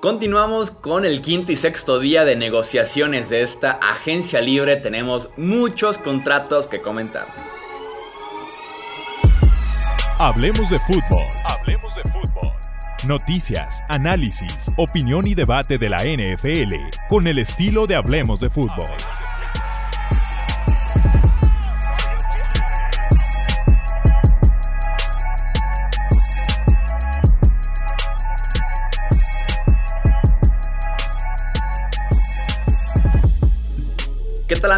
Continuamos con el quinto y sexto día de negociaciones de esta agencia libre. Tenemos muchos contratos que comentar. Hablemos de fútbol. Hablemos de fútbol. Noticias, análisis, opinión y debate de la NFL con el estilo de Hablemos de fútbol.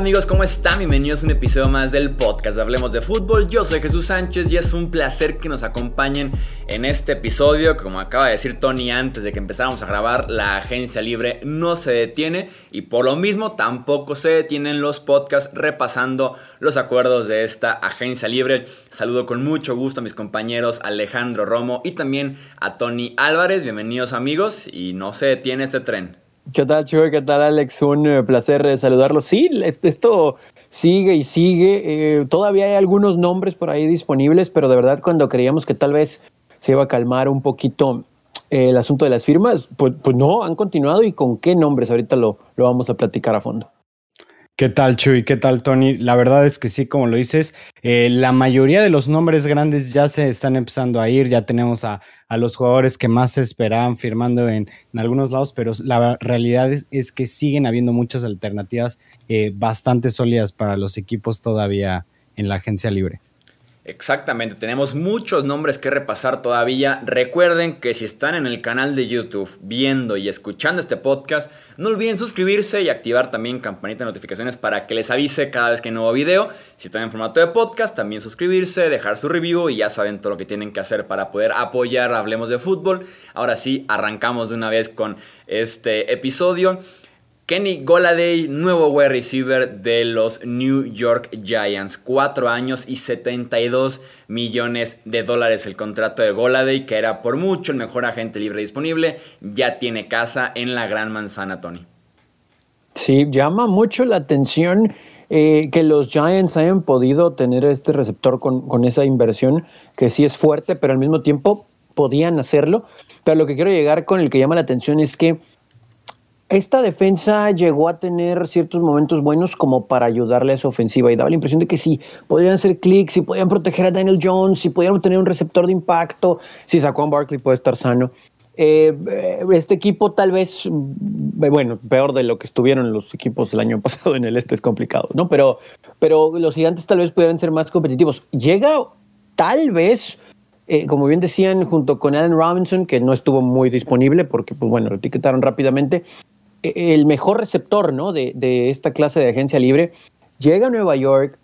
Amigos? ¿Cómo están? Bienvenidos a un episodio más del podcast Hablemos de Fútbol. Yo soy Jesús Sánchez y es un placer que nos acompañen en este episodio. Como acaba de decir Tony antes de que empezáramos a grabar, la agencia libre no se detiene y por lo mismo tampoco se detienen los podcasts repasando los acuerdos de esta agencia libre. Saludo con mucho gusto a mis compañeros Alejandro Romo y también a Tony Álvarez. Bienvenidos amigos y no se detiene este tren. ¿Qué tal, Chuy? ¿Qué tal, Alex? Un eh, placer eh, saludarlos. Sí, esto sigue y sigue. Eh, todavía hay algunos nombres por ahí disponibles, pero de verdad cuando creíamos que tal vez se iba a calmar un poquito el asunto de las firmas, pues, pues no, han continuado y con qué nombres. Ahorita lo, lo vamos a platicar a fondo. ¿Qué tal, Chuy? ¿Qué tal, Tony? La verdad es que sí, como lo dices, eh, la mayoría de los nombres grandes ya se están empezando a ir, ya tenemos a, los jugadores que más se esperaban firmando en, algunos lados, pero la realidad es, que siguen habiendo muchas alternativas eh, bastante sólidas para los equipos todavía en la agencia libre. Exactamente, tenemos muchos nombres que repasar todavía. Recuerden que si están en el canal de YouTube viendo y escuchando este podcast, no olviden suscribirse y activar también campanita de notificaciones para que les avise cada vez que hay nuevo video. Si están en formato de podcast, también suscribirse, dejar su review y ya saben todo lo que tienen que hacer para poder apoyar Hablemos de Fútbol. Ahora sí, arrancamos de una vez con este episodio. Kenny Goladay, nuevo wide receiver de los New York Giants. Cuatro años y 72 millones de dólares el contrato de Goladay, que era por mucho el mejor agente libre disponible. Ya tiene casa en la Gran Manzana, Tony. Sí, llama mucho la atención eh, que los Giants hayan podido tener este receptor con esa inversión, que sí es fuerte, pero al mismo tiempo podían hacerlo. Pero lo que quiero llegar con el que llama la atención es que esta defensa llegó a tener ciertos momentos buenos como para ayudarle a su ofensiva y daba la impresión de que sí, podrían hacer clics, si podían proteger a Daniel Jones, si podían tener un receptor de impacto, si Saquon Barkley puede estar sano. Eh, este equipo tal vez, mm, bueno, peor de lo que estuvieron los equipos el año pasado en el este es complicado, ¿no? Pero, pero los gigantes tal vez pudieran ser más competitivos. Llega tal vez eh, como bien decían, junto con Allen Robinson, que no estuvo muy disponible porque, pues bueno, lo etiquetaron rápidamente, el mejor receptor ¿no? de, esta clase de agencia libre. Llega a Nueva York.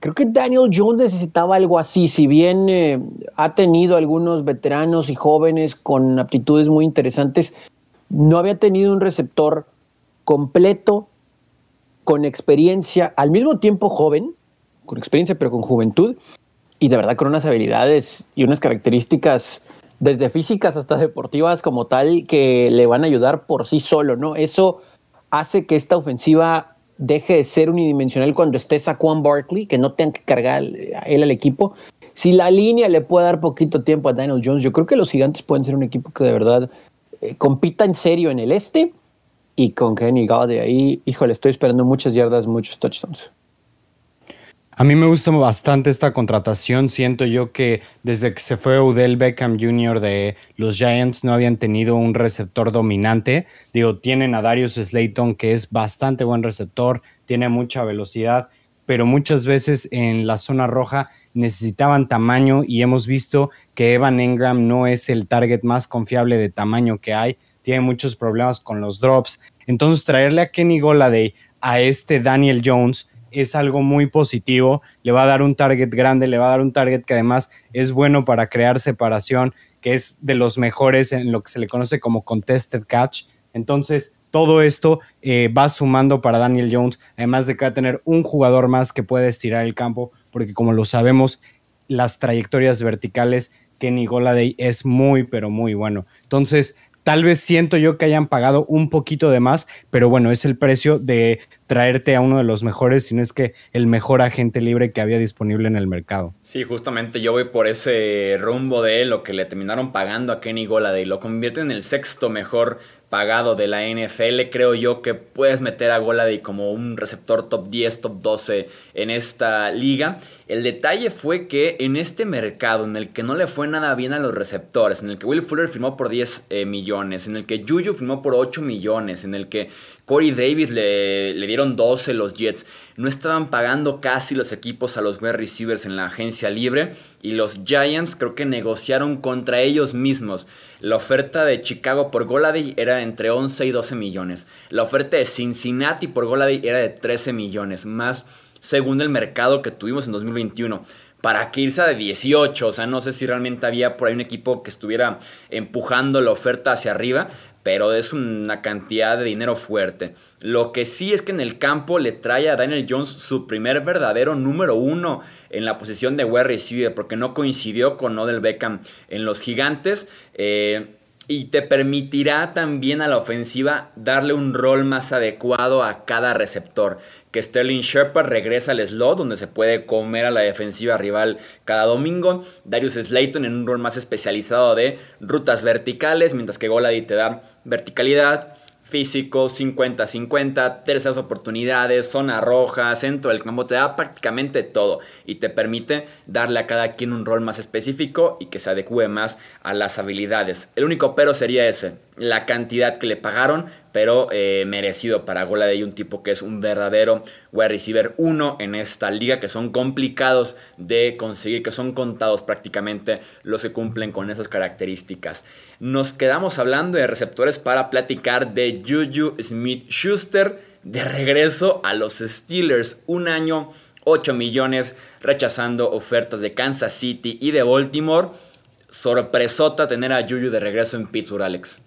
Creo que Daniel Jones necesitaba algo así, si bien eh, ha tenido algunos veteranos y jóvenes con aptitudes muy interesantes, no había tenido un receptor completo, con experiencia, al mismo tiempo joven, con experiencia pero con juventud, y de verdad con unas habilidades y unas características desde físicas hasta deportivas como tal, que le van a ayudar por sí solo, ¿no? Eso hace que esta ofensiva deje de ser unidimensional cuando esté Saquon Barkley, que no tenga que cargar él al equipo. Si la línea le puede dar poquito tiempo a Daniel Jones, yo creo que los gigantes pueden ser un equipo que de verdad eh, compita en serio en el este. Y con Kenny de ahí, híjole, estoy esperando muchas yardas, muchos touchdowns. A mí me gusta bastante esta contratación. Siento yo que desde que se fue Odell Beckham Jr. de los Giants no habían tenido un receptor dominante. Digo, tienen a Darius Slayton que es bastante buen receptor, tiene mucha velocidad, pero muchas veces en la zona roja necesitaban tamaño y hemos visto que Evan Engram no es el target más confiable de tamaño que hay. Tiene muchos problemas con los drops. Entonces traerle a Kenny Goladay a este Daniel Jones es algo muy positivo, le va a dar un target grande, le va a dar un target que además es bueno para crear separación, que es de los mejores en lo que se le conoce como contested catch. Entonces, todo esto eh, va sumando para Daniel Jones, además de que va a tener un jugador más que puede estirar el campo, porque como lo sabemos, las trayectorias verticales, Kenny Goladay es muy, pero muy bueno. Entonces, Tal vez siento yo que hayan pagado un poquito de más, pero bueno, es el precio de traerte a uno de los mejores, si no es que el mejor agente libre que había disponible en el mercado. Sí, justamente yo voy por ese rumbo de lo que le terminaron pagando a Kenny Goladay. Lo convierte en el sexto mejor pagado de la NFL. Creo yo que puedes meter a Goladay como un receptor top 10, top 12 en esta liga. El detalle fue que en este mercado en el que no le fue nada bien a los receptores, en el que Will Fuller firmó por 10 eh, millones, en el que Juju firmó por 8 millones, en el que Corey Davis le, le, dieron 12 los Jets, no estaban pagando casi los equipos a los wide receivers en la agencia libre y los Giants creo que negociaron contra ellos mismos. La oferta de Chicago por Goladay era entre 11 y 12 millones. La oferta de Cincinnati por Goladay era de 13 millones, más según el mercado que tuvimos en 2021 para que irse de 18. O sea, no sé si realmente había por ahí un equipo que estuviera empujando la oferta hacia arriba, pero es una cantidad de dinero fuerte. Lo que sí es que en el campo le trae a Daniel Jones su primer verdadero número uno en la posición de wide receiver, porque no coincidió con Odell Beckham en los gigantes. Eh, y te permitirá también a la ofensiva darle un rol más adecuado a cada receptor. Que Sterling Shepard regresa al slot donde se puede comer a la defensiva rival cada domingo. Darius Slayton en un rol más especializado de rutas verticales, mientras que Golady te da verticalidad, físico, 50-50, terceras oportunidades, zona roja, centro del campo, te da prácticamente todo y te permite darle a cada quien un rol más específico y que se adecue más a las habilidades. El único pero sería ese, la cantidad que le pagaron, pero eh, merecido para Gola de un tipo que es un verdadero wide receiver 1 en esta liga, que son complicados de conseguir, que son contados prácticamente los que cumplen con esas características. Nos quedamos hablando de receptores para platicar de Juju Smith Schuster de regreso a los Steelers, un año 8 millones, rechazando ofertas de Kansas City y de Baltimore. Sorpresota tener a Juju de regreso en Pittsburgh, Alex.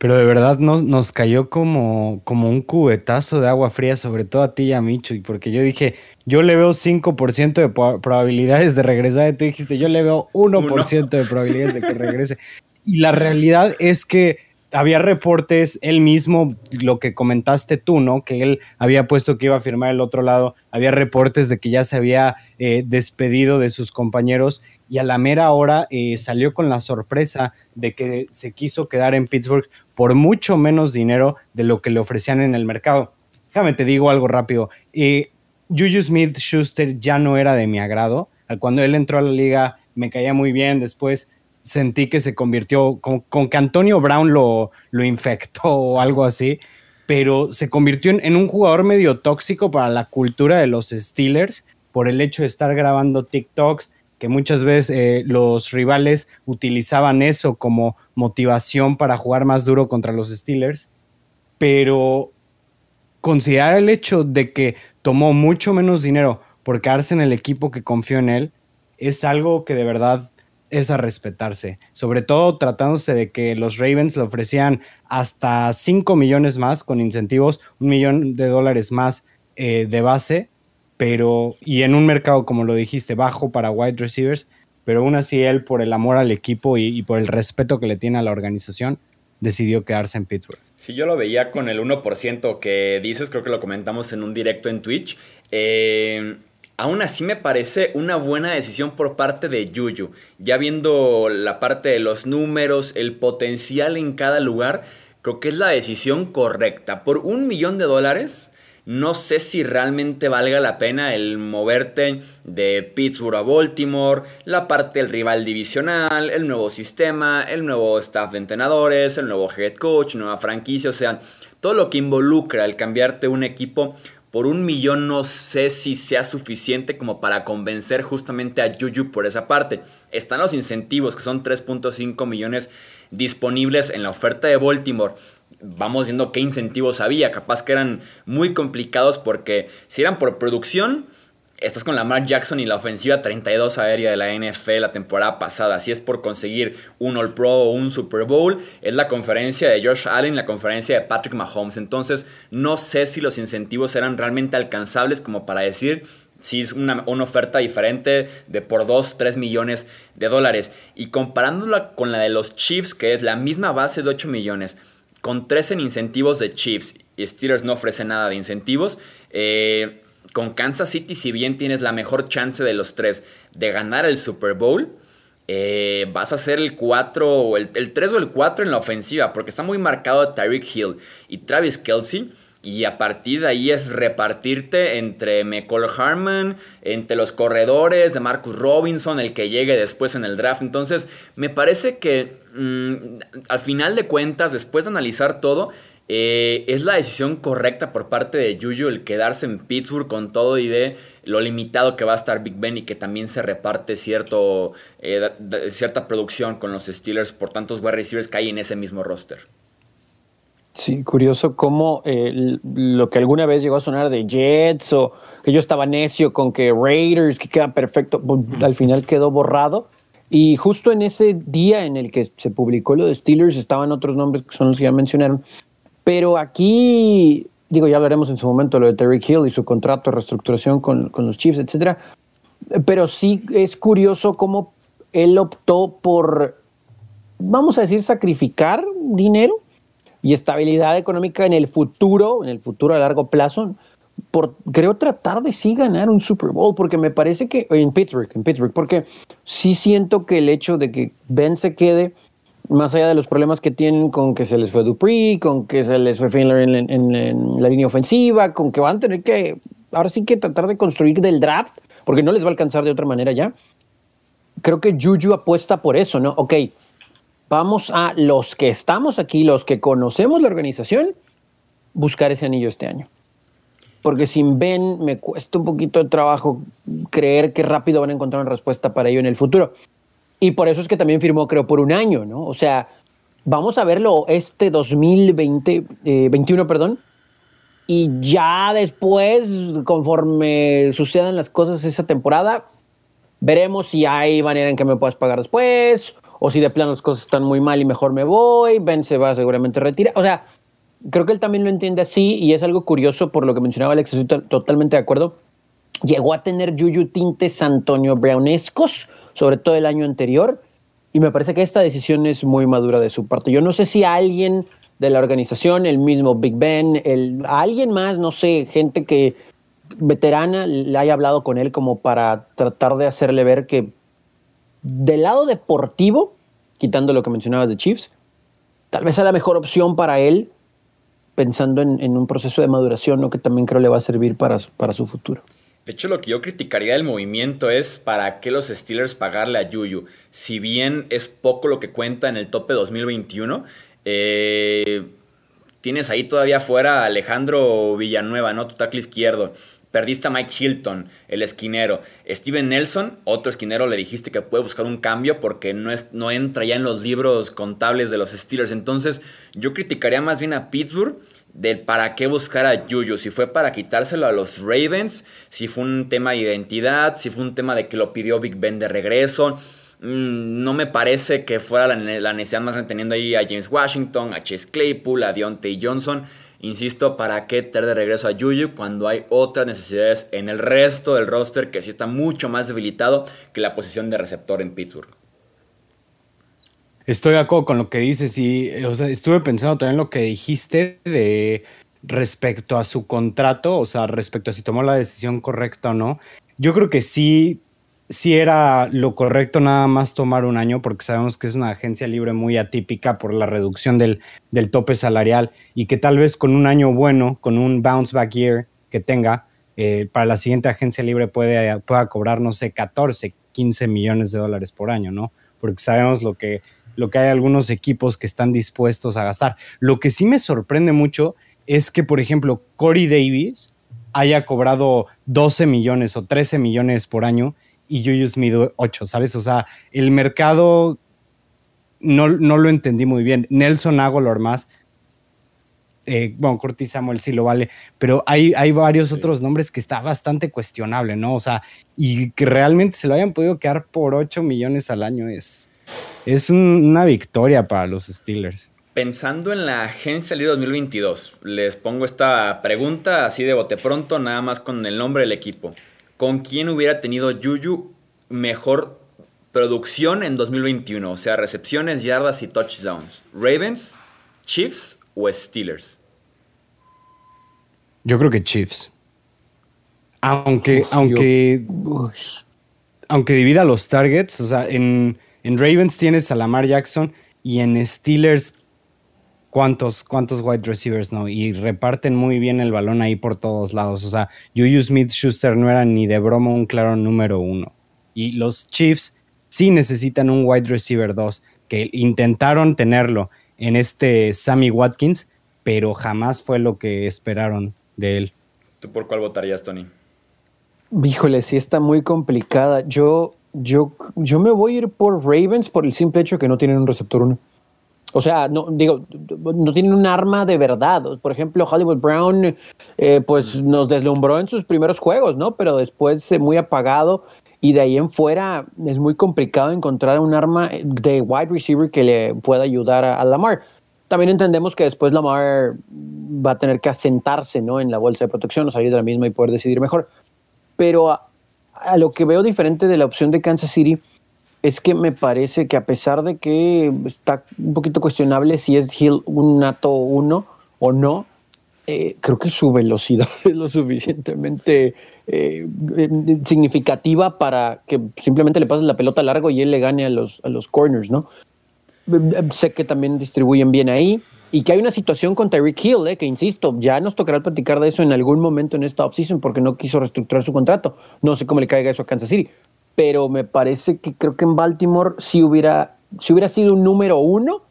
Pero de verdad nos, nos cayó como, como un cubetazo de agua fría, sobre todo a ti y a Micho, porque yo dije, yo le veo 5% de probabilidades de regresar, y tú dijiste, yo le veo 1% de probabilidades de que regrese. Y la realidad es que había reportes, él mismo, lo que comentaste tú, ¿no? Que él había puesto que iba a firmar el otro lado, había reportes de que ya se había eh, despedido de sus compañeros y a la mera hora eh, salió con la sorpresa de que se quiso quedar en Pittsburgh por mucho menos dinero de lo que le ofrecían en el mercado. Déjame te digo algo rápido. Eh, Juju Smith Schuster ya no era de mi agrado. Cuando él entró a la liga me caía muy bien. Después sentí que se convirtió con, que Antonio Brown lo, lo infectó o algo así. Pero se convirtió en un jugador medio tóxico para la cultura de los Steelers por el hecho de estar grabando TikToks, que muchas veces eh, los rivales utilizaban eso como motivación para jugar más duro contra los Steelers, pero considerar el hecho de que tomó mucho menos dinero por quedarse en el equipo que confió en él es algo que de verdad es a respetarse, sobre todo tratándose de que los Ravens le ofrecían hasta 5 millones más con incentivos, un millón de dólares más eh, de base pero y en un mercado, como lo dijiste, bajo para wide receivers, pero aún así él, por el amor al equipo y, por el respeto que le tiene a la organización, decidió quedarse en Pittsburgh. Si yo lo veía con el 1% que dices, creo que lo comentamos en un directo en Twitch. Eh, aún así me parece una buena decisión por parte de Juju. Ya viendo la parte de los números, el potencial en cada lugar, creo que es la decisión correcta. Por un millón de dólares, no sé si realmente valga la pena el moverte de Pittsburgh a Baltimore, la parte del rival divisional, el nuevo sistema, el nuevo staff de entrenadores, el nuevo head coach, nueva franquicia, o sea, todo lo que involucra el cambiarte un equipo por un millón no sé si sea suficiente como para convencer justamente a Juju por esa parte. Están los incentivos, que son 3.5 millones disponibles en la oferta de Baltimore vamos viendo qué incentivos había. Capaz que eran muy complicados porque si eran por producción, estás con la Mark Jackson y la ofensiva 32 aérea de la NFL la temporada pasada. Si es por conseguir un All Pro o un Super Bowl, es la conferencia de Josh Allen, la conferencia de Patrick Mahomes. Entonces, no sé si los incentivos eran realmente alcanzables como para decir si es una, una, oferta diferente de por 2, 3 millones de dólares. Y comparándola con la de los Chiefs, que es la misma base de 8 millones con 13 en incentivos de Chiefs y Steelers no ofrece nada de incentivos. Eh, con Kansas City, si bien tienes la mejor chance de los tres de ganar el Super Bowl, eh, vas a ser el 4 o el, 3 o el 4 en la ofensiva, porque está muy marcado Tyreek Hill y Travis Kelsey. Y a partir de ahí es repartirte entre McCall Harmon, entre los corredores de Marcus Robinson, el que llegue después en el draft. Entonces, me parece que mm, al final de cuentas, después de analizar todo, eh, es la decisión correcta por parte de Juju el quedarse en Pittsburgh con todo y de lo limitado que va a estar Big Ben y que también se reparte cierto, eh, cierta producción con los Steelers por tantos wide receivers que hay en ese mismo roster. Sí, curioso cómo eh, lo que alguna vez llegó a sonar de Jets o que yo estaba necio con que Raiders, que queda perfecto, al final quedó borrado. Y justo en ese día en el que se publicó lo de Steelers estaban otros nombres que son los que ya mencionaron. Pero aquí, digo, ya hablaremos en su momento lo de Terry Hill y su contrato de reestructuración con, con los Chiefs, etcétera. Pero sí es curioso cómo él optó por, vamos a decir, sacrificar dinero y estabilidad económica en el futuro, en el futuro a largo plazo, por creo tratar de sí ganar un Super Bowl, porque me parece que en Pittsburgh, en Pittsburgh, porque sí siento que el hecho de que Ben se quede más allá de los problemas que tienen con que se les fue Dupree, con que se les fue Finler en, la línea ofensiva, con que van a tener que, ahora sí que tratar de construir del draft, porque no les va a alcanzar de otra manera ya. Creo que Juju apuesta por eso, ¿no? Ok, vamos a los que estamos aquí, los que conocemos la organización, buscar ese anillo este año. Porque sin Ben me cuesta un poquito de trabajo creer que rápido van a encontrar una respuesta para ello en el futuro. Y por eso es que también firmó, creo, por un año, ¿no? O sea, vamos a verlo este 2020, 21, eh, perdón. Y ya después, conforme sucedan las cosas esa temporada, veremos si hay manera en que me puedas pagar después, o si de plano las cosas están muy mal y mejor me voy, Ben se va seguramente a retirar. O sea, creo que él también lo entiende así y es algo curioso por lo que mencionaba Alex, estoy totalmente de acuerdo llegó a tener Yuyu tintes Antonio Brownescos, sobre todo el año anterior, y me parece que esta decisión es muy madura de su parte. Yo no sé si alguien de la organización, el mismo Big Ben, el, alguien más, no sé, gente que veterana le haya hablado con él como para tratar de hacerle ver que del lado deportivo, quitando lo que mencionabas de Chiefs, tal vez sea la mejor opción para él, pensando en, un proceso de maduración, ¿no? que también creo le va a servir para, para su futuro. De hecho, lo que yo criticaría del movimiento es para qué los Steelers pagarle a Yuyu. Si bien es poco lo que cuenta en el tope 2021, eh, tienes ahí todavía fuera a Alejandro Villanueva, ¿no? Tu tackle izquierdo. Perdiste a Mike Hilton, el esquinero. Steven Nelson, otro esquinero, le dijiste que puede buscar un cambio porque no, es, no entra ya en los libros contables de los Steelers. Entonces, yo criticaría más bien a Pittsburgh del para qué buscar a Juju, si fue para quitárselo a los Ravens, si fue un tema de identidad, si fue un tema de que lo pidió Big Ben de regreso. Mm, no me parece que fuera la, necesidad más teniendo ahí a James Washington, a Chase Claypool, a Deontay Johnson. Insisto, ¿para qué traer de regreso a Juju cuando hay otras necesidades en el resto del roster que sí está mucho más debilitado que la posición de receptor en Pittsburgh? Estoy de acuerdo con lo que dices y estuve pensando también lo que dijiste de respecto a su contrato, o sea, respecto a si tomó la decisión correcta o no. Yo creo que sí, sí era lo correcto nada más tomar un año porque sabemos que es una agencia libre muy atípica por la reducción del, del tope salarial y que tal vez con un año bueno, con un bounce back year que tenga, eh, para la siguiente agencia libre puede, pueda cobrar, no sé, 14, 15 millones de dólares por año, ¿no? Porque sabemos lo que lo que hay algunos equipos que están dispuestos a gastar. Lo que sí me sorprende mucho es que, por ejemplo, Corey Davis haya cobrado 12 millones o 13 millones por año y Juju Smith 8, ¿sabes? O sea, el mercado no, no lo entendí muy bien. Nelson Aguilar más, eh, bueno, Curtis Samuel sí lo vale, pero hay, hay varios otros nombres que está bastante cuestionable, ¿no? O sea, y que realmente se lo hayan podido quedar por 8 millones al año es, es una victoria para los Steelers. Pensando en la agencia libre 2022, les pongo esta pregunta así de bote pronto, nada más con el nombre del equipo. ¿Con quién hubiera tenido Juju mejor producción en 2021? O sea, recepciones, yardas y touchdowns. ¿Ravens, Chiefs o Steelers? Yo creo que Chiefs. Aunque, aunque, aunque divida los targets, o sea, en en Ravens tienes a Lamar Jackson y en Steelers cuántos, cuántos wide receivers no, y reparten muy bien el balón ahí por todos lados. O sea, Juju Smith Schuster no era ni de broma un claro número uno. Y los Chiefs sí necesitan un wide receiver 2, que intentaron tenerlo en este Sammy Watkins, pero jamás fue lo que esperaron de él. ¿Tú por cuál votarías, Tony? Híjole, sí está muy complicada. Yo, yo, yo me voy a ir por Ravens por el simple hecho que no tienen un receptor uno. O sea, no, digo, no tienen un arma de verdad. Por ejemplo, Hollywood Brown, eh, pues nos deslumbró en sus primeros juegos, ¿no? Pero después muy apagado y de ahí en fuera es muy complicado encontrar un arma de wide receiver que le pueda ayudar a, Lamar. También entendemos que después Lamar va a tener que asentarse, ¿no? En la bolsa de protección o salir de la misma y poder decidir mejor. Pero a, a lo que veo diferente de la opción de Kansas City es que me parece que a pesar de que está un poquito cuestionable si es Hill un nato uno o no, eh, creo que su velocidad es lo suficientemente eh, significativa para que simplemente le pases la pelota largo y él le gane a los, a los corners, ¿no? Sé que también distribuyen bien ahí y que hay una situación con Tyreek Hill, eh, que insisto, ya nos tocará platicar de eso en algún momento en esta offseason porque no quiso reestructurar su contrato. No sé cómo le caiga eso a Kansas City, pero me parece que creo que en Baltimore si hubiera, si hubiera sido un número uno,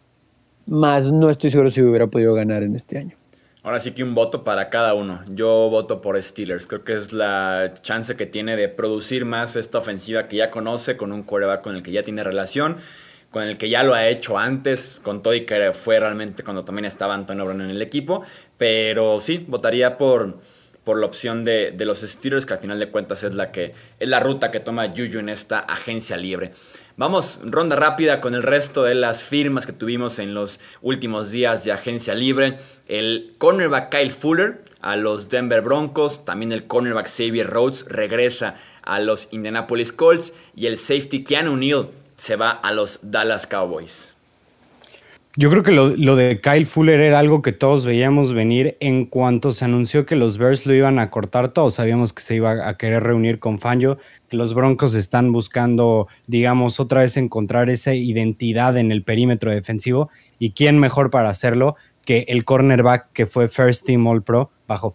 más no estoy seguro si hubiera podido ganar en este año. Ahora sí que un voto para cada uno. Yo voto por Steelers. Creo que es la chance que tiene de producir más esta ofensiva que ya conoce, con un quarterback con el que ya tiene relación, con el que ya lo ha hecho antes, con todo que fue realmente cuando también estaba Antonio Brown en el equipo. Pero sí, votaría por, por la opción de, los Steelers, que al final de cuentas es la, que, es la ruta que toma Juju en esta agencia libre. Vamos, ronda rápida con el resto de las firmas que tuvimos en los últimos días de agencia libre. El cornerback Kyle Fuller a los Denver Broncos, también el cornerback Xavier Rhodes regresa a los Indianapolis Colts y el safety Keanu Neal se va a los Dallas Cowboys. Yo creo que lo, lo, de Kyle Fuller era algo que todos veíamos venir en cuanto se anunció que los Bears lo iban a cortar. Todos sabíamos que se iba a querer reunir con Fangio los Broncos están buscando, digamos, otra vez encontrar esa identidad en el perímetro defensivo. ¿Y quién mejor para hacerlo que el cornerback que fue First Team All Pro bajo,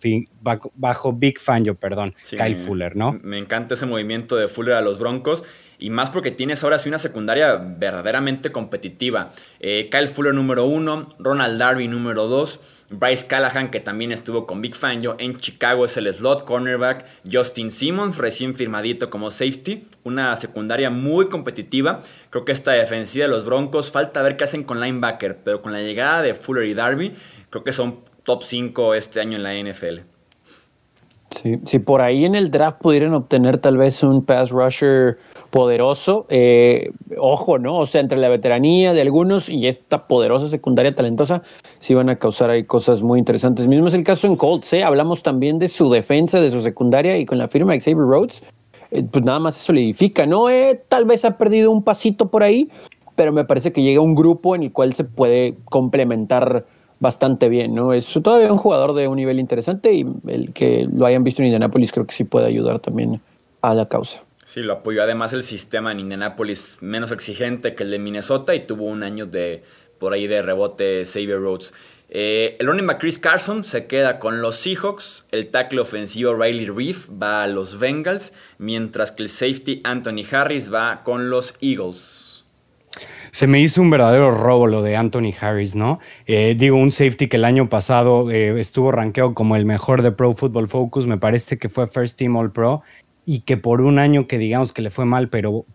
bajo, Big Fangio, perdón, Kyle Fuller, ¿no? Me encanta ese movimiento de Fuller a los Broncos. Y más porque tienes ahora sí una secundaria verdaderamente competitiva. Eh, Kyle Fuller número uno, Ronald Darby número dos, Bryce Callahan, que también estuvo con Big Fangio en Chicago, es el slot cornerback. Justin Simmons, recién firmadito como safety. Una secundaria muy competitiva. Creo que esta defensiva de los Broncos, falta ver qué hacen con linebacker, pero con la llegada de Fuller y Darby, creo que son top 5 este año en la NFL. Sí, si por ahí en el draft pudieran obtener tal vez un pass rusher poderoso, eh, ojo, ¿no? O sea, entre la veteranía de algunos y esta poderosa secundaria talentosa, sí van a causar ahí cosas muy interesantes. Mismo es el caso en Colts, ¿eh? Hablamos también de su defensa, de su secundaria y con la firma de Xavier Rhodes, eh, pues nada más se solidifica, ¿no? Eh, tal vez ha perdido un pasito por ahí, pero me parece que llega un grupo en el cual se puede complementar bastante bien, ¿no? Es todavía un jugador de un nivel interesante y el que lo hayan visto en Indianapolis creo que sí puede ayudar también a la causa. Sí, lo apoyó además el sistema en Indianapolis menos exigente que el de Minnesota y tuvo un año de por ahí de rebote Xavier Rhodes. Eh, el running back Chris Carson se queda con los Seahawks, el tackle ofensivo Riley Reef va a los Bengals, mientras que el safety Anthony Harris va con los Eagles. Se me hizo un verdadero robo lo de Anthony Harris, ¿no? Eh, digo, un safety que el año pasado eh, estuvo rankeado como el mejor de Pro Football Focus, me parece que fue First Team All Pro y que por un año que digamos que le fue mal, pero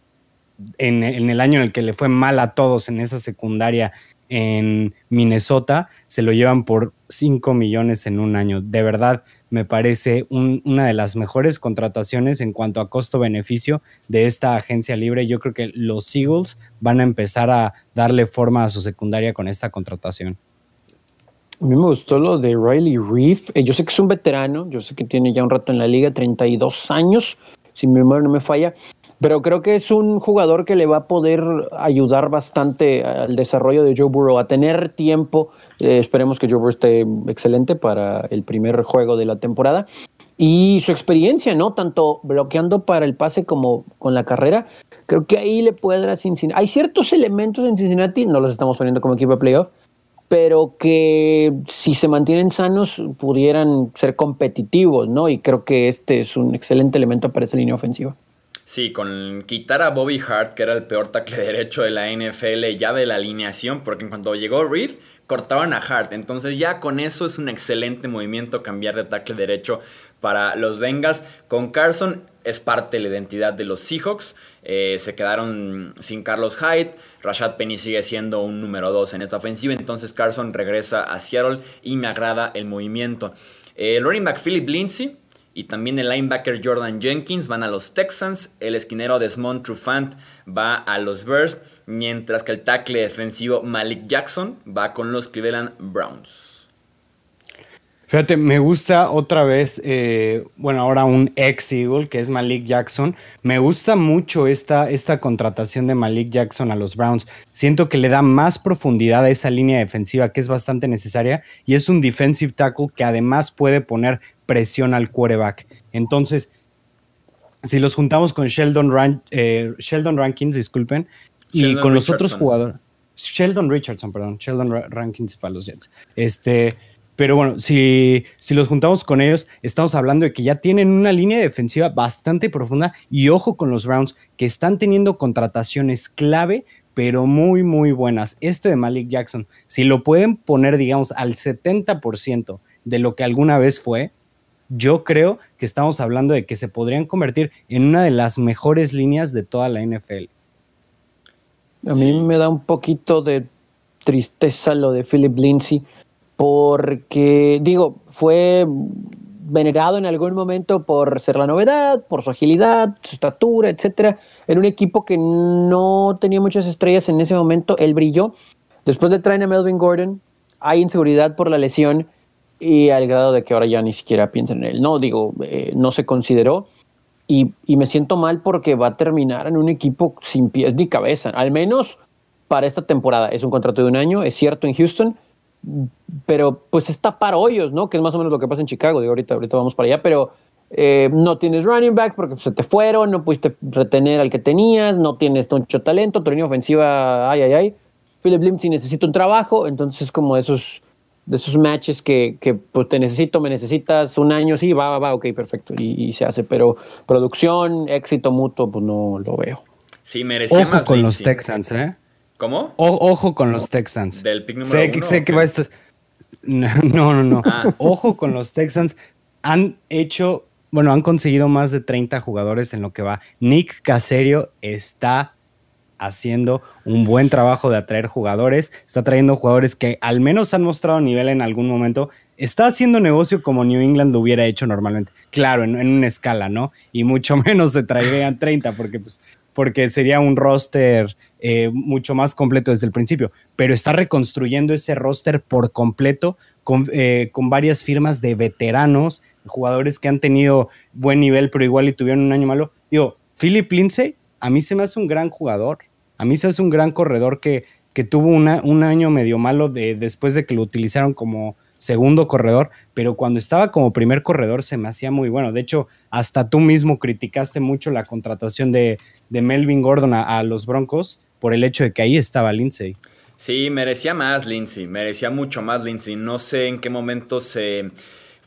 en, el año en el que le fue mal a todos en esa secundaria en Minnesota, se lo llevan por 5 millones en un año. De verdad, me parece una de las mejores contrataciones en cuanto a costo-beneficio de esta agencia libre. Yo creo que los Eagles van a empezar a darle forma a su secundaria con esta contratación. A mí me gustó lo de Riley Reef. Eh, yo sé que es un veterano, yo sé que tiene ya un rato en la liga, 32 años, si mi memoria no me falla, pero creo que es un jugador que le va a poder ayudar bastante al desarrollo de Joe Burrow, a tener tiempo. Eh, esperemos que Joe Burrow esté excelente para el primer juego de la temporada. Y su experiencia, ¿no? Tanto bloqueando para el pase como con la carrera, Creo que ahí le puede dar a Cincinnati. Hay ciertos elementos en Cincinnati, no los estamos poniendo como equipo de playoff, pero que si se mantienen sanos pudieran ser competitivos, ¿no? Y creo que este es un excelente elemento para esa línea ofensiva. Sí, con quitar a Bobby Hart, que era el peor tackle derecho de la NFL, ya de la alineación, porque en cuanto llegó Reeve, cortaron a Hart. Entonces ya con eso es un excelente movimiento cambiar de tackle derecho para los Bengals. Con Carson es parte de la identidad de los Seahawks. Eh, se quedaron sin Carlos Hyde. Rashad Penny sigue siendo un número 2 en esta ofensiva. Entonces Carson regresa a Seattle y me agrada el movimiento. El running back Philip Lindsay y también el linebacker Jordan Jenkins van a los Texans, el esquinero Desmond Trufant va a los Bears, mientras que el tackle defensivo Malik Jackson va con los Cleveland Browns. Fíjate, me gusta otra vez, eh, bueno, ahora un ex Eagle que es Malik Jackson. Me gusta mucho esta, esta contratación de Malik Jackson a los Browns. Siento que le da más profundidad a esa línea defensiva que es bastante necesaria y es un defensive tackle que además puede poner presión al quarterback. Entonces, si los juntamos con Sheldon, eh, Sheldon Rankins, disculpen, y con los otros jugadores. Sheldon Richardson, perdón. Sheldon Rankins para los Jets. Este, pero bueno, si, si los juntamos con ellos, estamos hablando de que ya tienen una línea defensiva bastante profunda y ojo con los Browns que están teniendo contrataciones clave, pero muy, muy buenas. Este de Malik Jackson, si lo pueden poner, digamos, al 70% de lo que alguna vez fue, yo creo que estamos hablando de que se podrían convertir en una de las mejores líneas de toda la NFL. A mí me da un poquito de tristeza lo de Philip Lindsay, porque, digo, fue venerado en algún momento por ser la novedad, por su agilidad, su estatura, etcétera, en un equipo que no tenía muchas estrellas en ese momento, él brilló. Después de traer a Melvin Gordon, hay inseguridad por la lesión y al grado de que ahora ya ni siquiera piensan en él. No, digo, eh, no se consideró y, me siento mal porque va a terminar en un equipo sin pies ni cabeza, al menos para esta temporada. Es un contrato de un año, es cierto en Houston, pero pues está para hoyos, ¿no? Que es más o menos lo que pasa en Chicago. Digo, ahorita, ahorita vamos para allá, pero eh, no tienes running back porque se te fueron, no pudiste retener al que tenías, no tienes mucho talento, tu línea ofensiva, ay, ay, ay. Philip Lindsay necesita un trabajo, entonces como esos de esos matches que, que pues, te necesito, me necesitas un año, sí, va, va, va, ok, perfecto, y, se hace, pero producción, éxito mutuo, pues no lo veo. Sí, merecía Ojo con los Texans, ¿eh? ¿Cómo? ojo con los Texans. Del pick número sé, sé que va a estar... No, no, no. Ah. Ojo con los Texans. Han hecho, bueno, han conseguido más de 30 jugadores en lo que va. Nick Caserio está haciendo un buen trabajo de atraer jugadores, está trayendo jugadores que al menos han mostrado nivel en algún momento, está haciendo negocio como New England lo hubiera hecho normalmente, claro, en, una escala, ¿no? Y mucho menos se traerían 30 porque, pues, porque sería un roster eh, mucho más completo desde el principio, pero está reconstruyendo ese roster por completo con, eh, con varias firmas de veteranos, jugadores que han tenido buen nivel, pero igual y tuvieron un año malo. Digo, Philip Lindsay, a mí se me hace un gran jugador. A mí se hace un gran corredor que, que tuvo un año medio malo de, después de que lo utilizaron como segundo corredor, pero cuando estaba como primer corredor se me hacía muy bueno. De hecho, hasta tú mismo criticaste mucho la contratación de, Melvin Gordon a, los Broncos por el hecho de que ahí estaba Lindsay. Sí, merecía más Lindsay, merecía mucho más Lindsay. No sé en qué momento se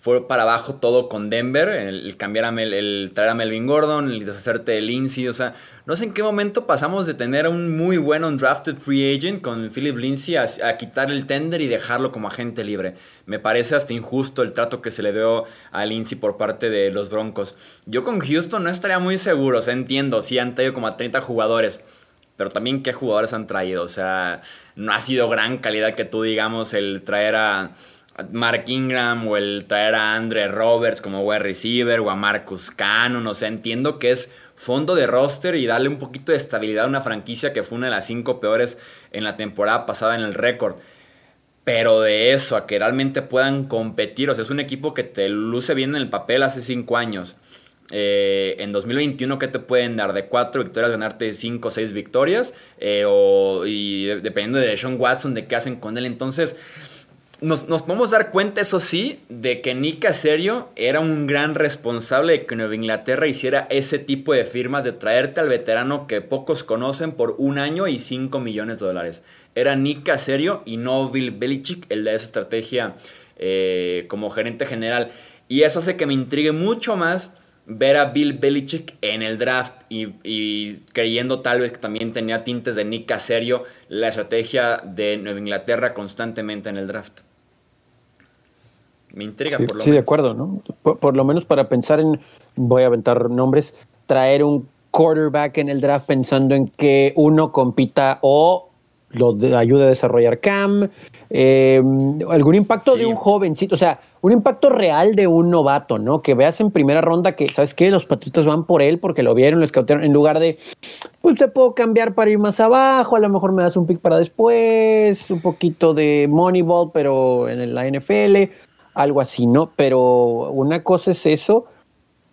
fue para abajo todo con Denver, el, cambiar a el traer a Melvin Gordon, el deshacerte de Lindsay, o sea, no sé en qué momento pasamos de tener a un muy buen undrafted free agent con Philip Lindsay a, quitar el tender y dejarlo como agente libre. Me parece hasta injusto el trato que se le dio a Lindsay por parte de los Broncos. Yo con Houston no estaría muy seguro, o sea, entiendo, sí han traído como a 30 jugadores, pero también qué jugadores han traído, o sea, no ha sido gran calidad que tú digamos el traer a Mark Ingram o el traer a Andre Roberts como wide receiver o a Marcus Cannon. O sea, entiendo que es fondo de roster y darle un poquito de estabilidad a una franquicia que fue una de las cinco peores en la temporada pasada en el récord. Pero de eso, a que realmente puedan competir, o sea, es un equipo que te luce bien en el papel hace cinco años. Eh, en 2021, ¿qué te pueden dar? De cuatro victorias, ganarte cinco o seis victorias. Eh, o, y dependiendo de Sean Watson, de qué hacen con él. Entonces, nos, nos, podemos dar cuenta, eso sí, de que Nick Caserio era un gran responsable de que Nueva Inglaterra hiciera ese tipo de firmas de traerte al veterano que pocos conocen por un año y 5 millones de dólares. Era Nick Caserio y no Bill Belichick el de esa estrategia eh, como gerente general. Y eso hace que me intrigue mucho más ver a Bill Belichick en el draft y, creyendo tal vez que también tenía tintes de Nick Caserio la estrategia de Nueva Inglaterra constantemente en el draft. Me intriga sí, por lo sí, menos. de acuerdo, ¿no? Por, lo menos para pensar en, voy a aventar nombres, traer un quarterback en el draft pensando en que uno compita o lo de, ayude a desarrollar Cam, eh, algún impacto Sí. de un jovencito, o sea, un impacto real de un novato, ¿no? Que veas en primera ronda que, ¿sabes qué? Los Patriotas van por él porque lo vieron, lo scoutearon, en lugar de, pues te puedo cambiar para ir más abajo, a lo mejor me das un pick para después, un poquito de Moneyball, pero en la NFL, algo así, ¿no? Pero una cosa es eso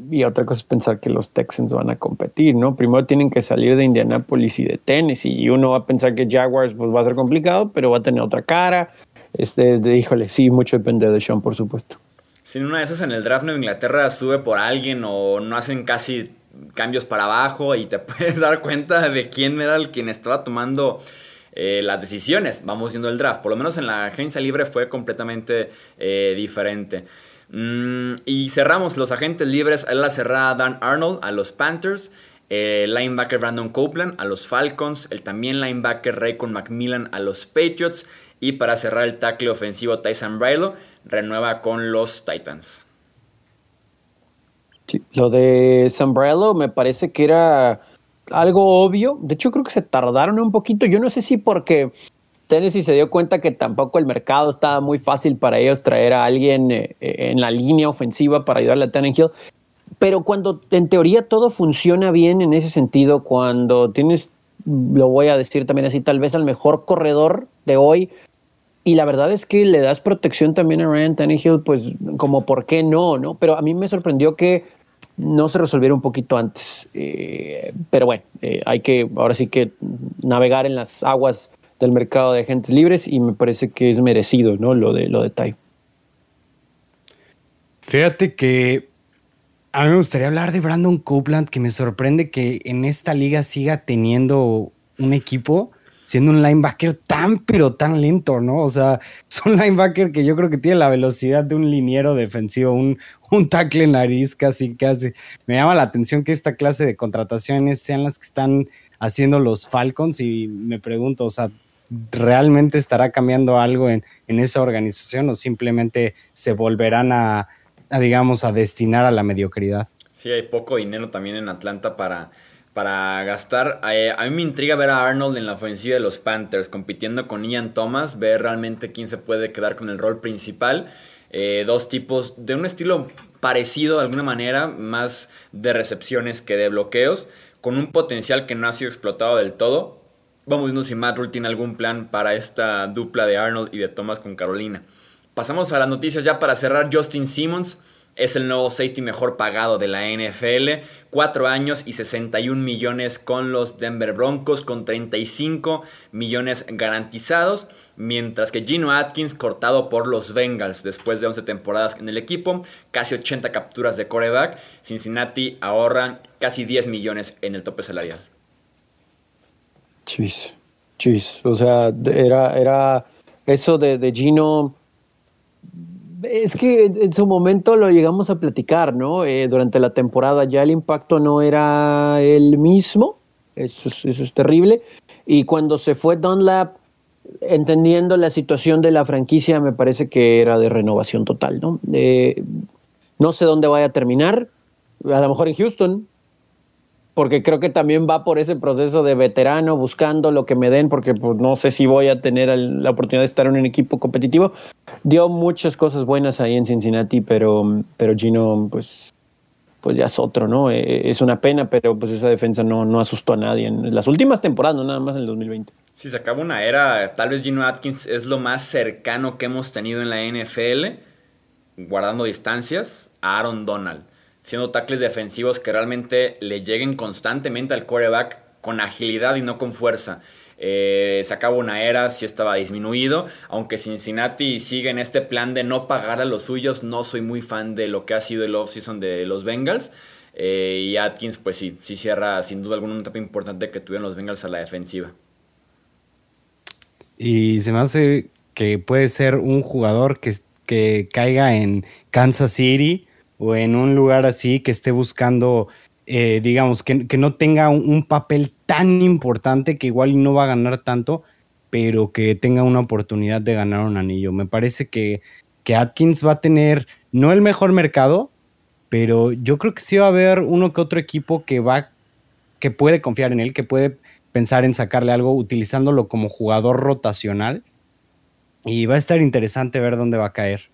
y otra cosa es pensar que los Texans van a competir, ¿no? Primero tienen que salir de Indianapolis y de Tennessee y uno va a pensar que Jaguars pues, va a ser complicado, pero va a tener otra cara. Este, de, híjole, sí, mucho depende de Sean, por supuesto. Si una de esas en el draft Nueva Inglaterra sube por alguien o no hacen casi cambios para abajo y te puedes dar cuenta de quién era el quien estaba tomando eh, las decisiones. Vamos viendo el draft. Por lo menos en la agencia libre fue completamente eh, diferente. Mm, y cerramos los agentes libres. A la cerrada Dan Arnold a los Panthers. El linebacker Brandon Copeland a los Falcons. El también linebacker Raycon Macmillan a los Patriots. Y para cerrar el tackle ofensivo Tyson Brailo renueva con los Titans. Lo de Sombrero me parece que era algo obvio. De hecho, creo que se tardaron un poquito. Yo no sé si porque Tennessee se dio cuenta que tampoco el mercado estaba muy fácil para ellos traer a alguien eh, en la línea ofensiva para ayudarle a Tannehill. Pero cuando en teoría todo funciona bien en ese sentido, cuando tienes, lo voy a decir también así, tal vez al mejor corredor de hoy, y la verdad es que le das protección también a Ryan Tannehill, pues como por qué no, ¿no? Pero a mí me sorprendió que no se resolviera un poquito antes. Eh, pero bueno, eh, hay que ahora sí que navegar en las aguas del mercado de agentes libres y me parece que es merecido, ¿no? Lo de lo de Tai. Fíjate que a mí me gustaría hablar de Brandon Copeland, que me sorprende que en esta liga siga teniendo un equipo siendo un linebacker tan, pero tan lento, ¿no? O sea, es un linebacker que yo creo que tiene la velocidad de un liniero defensivo, un, un tackle nariz casi, casi. Me llama la atención que esta clase de contrataciones sean las que están haciendo los Falcons y me pregunto, o sea, ¿realmente estará cambiando algo en, en esa organización o simplemente se volverán a, a, digamos, a destinar a la mediocridad? Sí, hay poco dinero también en Atlanta para para gastar. Eh, a mí me intriga ver a Arnold en la ofensiva de los Panthers compitiendo con Ian Thomas, ver realmente quién se puede quedar con el rol principal. Eh, dos tipos de un estilo parecido de alguna manera, más de recepciones que de bloqueos, con un potencial que no ha sido explotado del todo. Vamos viendo si Matt Rule tiene algún plan para esta dupla de Arnold y de Thomas con Carolina. Pasamos a las noticias ya para cerrar. Justin Simmons es el nuevo safety mejor pagado de la NFL. 4 años y 61 millones con los Denver Broncos, con 35 millones garantizados. Mientras que Gino Atkins, cortado por los Bengals después de 11 temporadas en el equipo, casi 80 capturas de coreback. Cincinnati ahorran casi 10 millones en el tope salarial. Chis, chis. O sea, era, era eso de, de Gino es que en su momento lo llegamos a platicar, ¿no? Eh, durante la temporada ya el impacto no era el mismo, eso es, eso es terrible. Y cuando se fue Dunlap, entendiendo la situación de la franquicia, me parece que era de renovación total, ¿no? Eh, no sé dónde vaya a terminar, a lo mejor en Houston, porque creo que también va por ese proceso de veterano, buscando lo que me den, porque pues, no sé si voy a tener la oportunidad de estar en un equipo competitivo. Dio muchas cosas buenas ahí en Cincinnati, pero, pero Gino, pues, pues ya es otro, ¿no? Eh, es una pena, pero pues esa defensa no, no asustó a nadie en las últimas temporadas, no nada más en el 2020. Si se acaba una era, tal vez Gino Atkins es lo más cercano que hemos tenido en la NFL, guardando distancias, a Aaron Donald siendo tackles defensivos que realmente le lleguen constantemente al quarterback con agilidad y no con fuerza. Eh, se acaba una era, sí estaba disminuido. Aunque Cincinnati sigue en este plan de no pagar a los suyos, no soy muy fan de lo que ha sido el offseason de los Bengals. Eh, y Atkins, pues sí, sí cierra sin duda alguna un etapa importante que tuvieron los Bengals a la defensiva. Y se me hace que puede ser un jugador que, que caiga en Kansas City o en un lugar así que esté buscando, eh, digamos, que, no tenga un, papel tan importante que igual no va a ganar tanto, pero que tenga una oportunidad de ganar un anillo. Me parece que, que Atkins va a tener no el mejor mercado, pero yo creo que sí va a haber uno que otro equipo que va, que puede confiar en él, que puede pensar en sacarle algo utilizándolo como jugador rotacional. Y va a estar interesante ver dónde va a caer.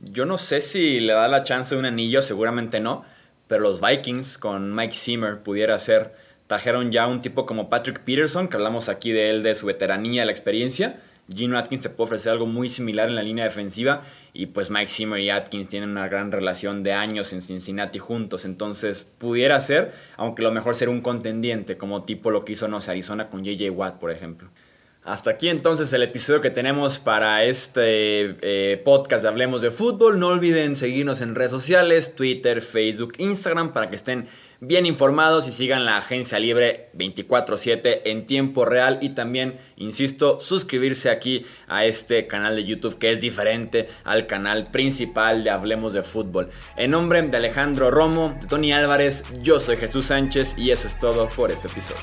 Yo no sé si le da la chance de un anillo, seguramente no, pero los Vikings con Mike Zimmer pudiera ser. Trajeron ya un tipo como Patrick Peterson, que hablamos aquí de él, de su veteranía, la experiencia. Gino Atkins te puede ofrecer algo muy similar en la línea defensiva y pues Mike Zimmer y Atkins tienen una gran relación de años en Cincinnati juntos, entonces pudiera ser, aunque lo mejor ser un contendiente como tipo lo que hizo no Arizona con JJ Watt, por ejemplo. Hasta aquí entonces el episodio que tenemos para este eh, podcast de Hablemos de Fútbol. No olviden seguirnos en redes sociales, Twitter, Facebook, Instagram, para que estén bien informados y sigan la agencia libre 24/7 en tiempo real y también, insisto, suscribirse aquí a este canal de YouTube que es diferente al canal principal de Hablemos de Fútbol. En nombre de Alejandro Romo, de Tony Álvarez, yo soy Jesús Sánchez y eso es todo por este episodio.